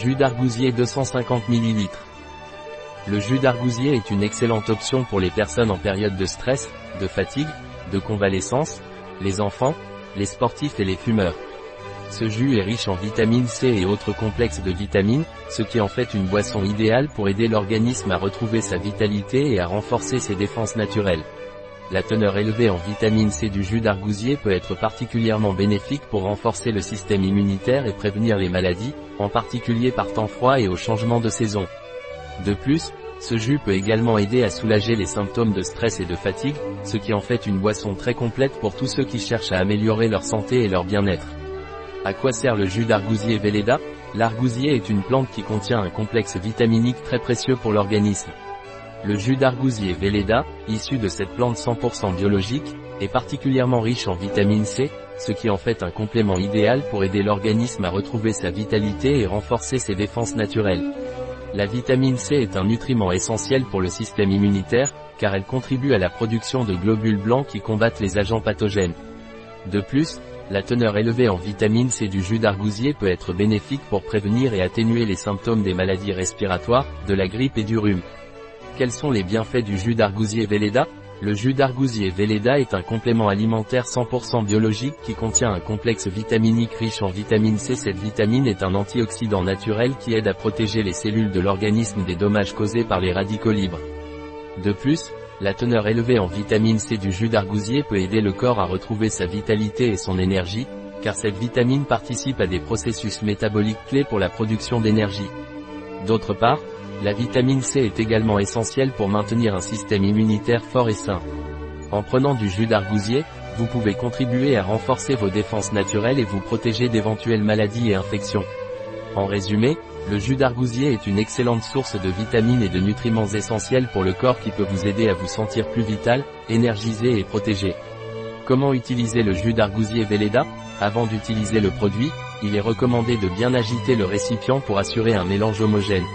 Jus d'argousier 250 ml. Le jus d'argousier est une excellente option pour les personnes en période de stress, de fatigue, de convalescence, les enfants, les sportifs et les fumeurs. Ce jus est riche en vitamine C et autres complexes de vitamines, ce qui en fait une boisson idéale pour aider l'organisme à retrouver sa vitalité et à renforcer ses défenses naturelles. La teneur élevée en vitamine C du jus d'argousier peut être particulièrement bénéfique pour renforcer le système immunitaire et prévenir les maladies, en particulier par temps froid et au changement de saison. De plus, ce jus peut également aider à soulager les symptômes de stress et de fatigue, ce qui en fait une boisson très complète pour tous ceux qui cherchent à améliorer leur santé et leur bien-être. À quoi sert le jus d'argousier Velleda? L'argousier est une plante qui contient un complexe vitaminique très précieux pour l'organisme. Le jus d'argousier Velleda, issu de cette plante 100% biologique, est particulièrement riche en vitamine C, ce qui en fait un complément idéal pour aider l'organisme à retrouver sa vitalité et renforcer ses défenses naturelles. La vitamine C est un nutriment essentiel pour le système immunitaire, car elle contribue à la production de globules blancs qui combattent les agents pathogènes. De plus, la teneur élevée en vitamine C du jus d'argousier peut être bénéfique pour prévenir et atténuer les symptômes des maladies respiratoires, de la grippe et du rhume. Quels sont les bienfaits du jus d'argousier Velleda? Le jus d'argousier Velleda est un complément alimentaire 100% biologique qui contient un complexe vitaminique riche en vitamine C. Cette vitamine est un antioxydant naturel qui aide à protéger les cellules de l'organisme des dommages causés par les radicaux libres. De plus, la teneur élevée en vitamine C du jus d'argousier peut aider le corps à retrouver sa vitalité et son énergie, car cette vitamine participe à des processus métaboliques clés pour la production d'énergie. D'autre part, la vitamine C est également essentielle pour maintenir un système immunitaire fort et sain. En prenant du jus d'argousier, vous pouvez contribuer à renforcer vos défenses naturelles et vous protéger d'éventuelles maladies et infections. En résumé, le jus d'argousier est une excellente source de vitamines et de nutriments essentiels pour le corps qui peut vous aider à vous sentir plus vital, énergisé et protégé. Comment utiliser le jus d'argousier Velleda Avant d'utiliser le produit, il est recommandé de bien agiter le récipient pour assurer un mélange homogène.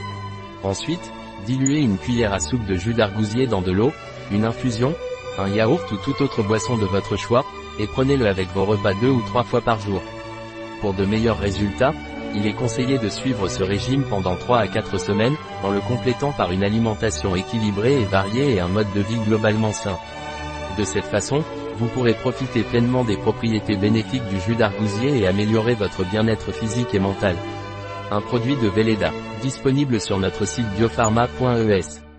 Ensuite, diluez une cuillère à soupe de jus d'argousier dans de l'eau, une infusion, un yaourt ou toute autre boisson de votre choix, et prenez-le avec vos repas deux ou trois fois par jour. Pour de meilleurs résultats, il est conseillé de suivre ce régime pendant 3 à 4 semaines, en le complétant par une alimentation équilibrée et variée et un mode de vie globalement sain. De cette façon, vous pourrez profiter pleinement des propriétés bénéfiques du jus d'argousier et améliorer votre bien-être physique et mental un produit de Velleda, disponible sur notre site biopharma.es.